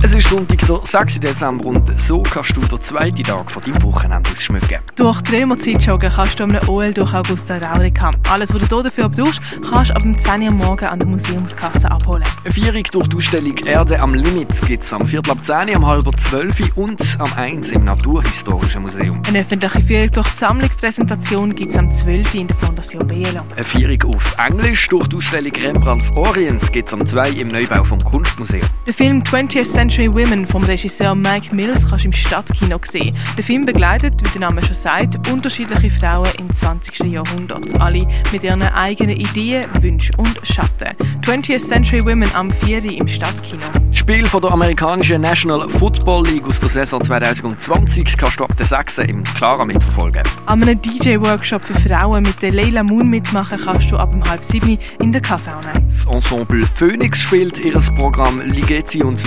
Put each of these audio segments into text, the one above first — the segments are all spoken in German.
Es ist Sonntag, der 6. Dezember und so kannst du den zweiten Tag von deinem Wochenende ausschmücken. Durch die Römerzeit joggen kannst du am OL durch Augusta Raurica. Alles, was du dafür brauchst, kannst du ab 10 Uhr morgen an der Museumskasse abholen. Eine Feierung durch die Ausstellung Erde am Limit gibt es am Viertel ab 10 Uhr, am halb 12 Uhr und am 1 im Naturhistorischen Museum. Eine öffentliche Führung durch die Sammlungspräsentation gibt es am 12 Uhr in der Fondation Bielo. Eine Feierung auf Englisch durch die Ausstellung Rembrandts Orients gibt es am 2 im Neubau vom Kunstmuseum. Der Film 20th Century Women vom Regisseur Mike Mills kannst du im Stadtkino sehen. Der Film begleitet, wie der Name schon sagt, unterschiedliche Frauen im 20. Jahrhundert. Alle mit ihren eigenen Ideen, Wünschen und Schatten. 20th Century Women am 4. im Stadtkino. Das Spiel von der amerikanischen National Football League aus der Saison 2020 kannst du ab der 6. im Clara mitverfolgen. An einem DJ-Workshop für Frauen mit der Leila Moon mitmachen kannst du ab dem halb 7 in der Kaserne. Das Ensemble Phoenix spielt ihr Programm Ligeti und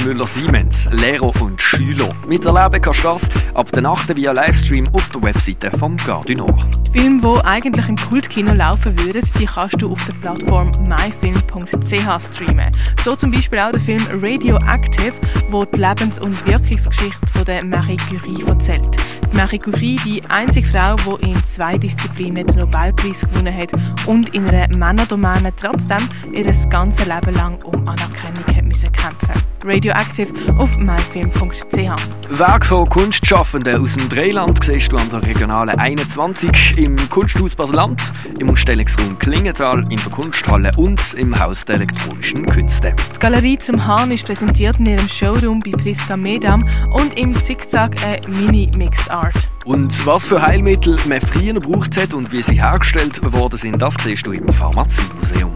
Müller-Siemens, Lehrer und Schüler. Miterleben kannst du das ab der 8. via Livestream auf der Webseite vom Gare du Nord. Die Filme, die eigentlich im Kultkino laufen würden, die kannst du auf der Plattform myfilm.ch streamen. So zum Beispiel auch der Film Radioactive, wo die Lebens- und Wirkungsgeschichte von der Marie Curie erzählt. Die Marie Curie, die einzige Frau, die in zwei Disziplinen den Nobelpreis gewonnen hat und in einer Männerdomäne trotzdem ihr ganzes Leben lang um Anerkennung hat müssen kämpfen. Radioactive auf myfilm.ch. Werk von Kunstschaffenden aus dem Dreiland siehst du an der Regionale 21 im Kunsthaus Baseland, im Ausstellungsraum Klingenthal, in der Kunsthalle und im Haus der elektronischen Künste. Die Galerie zum Hahn ist präsentiert in ihrem Showroom bei Priska Medam und im Zickzack eine Mini-Mixed Art. Und was für Heilmittel man früher gebraucht hat und wie sie hergestellt worden sind, das siehst du im Pharmaziemuseum.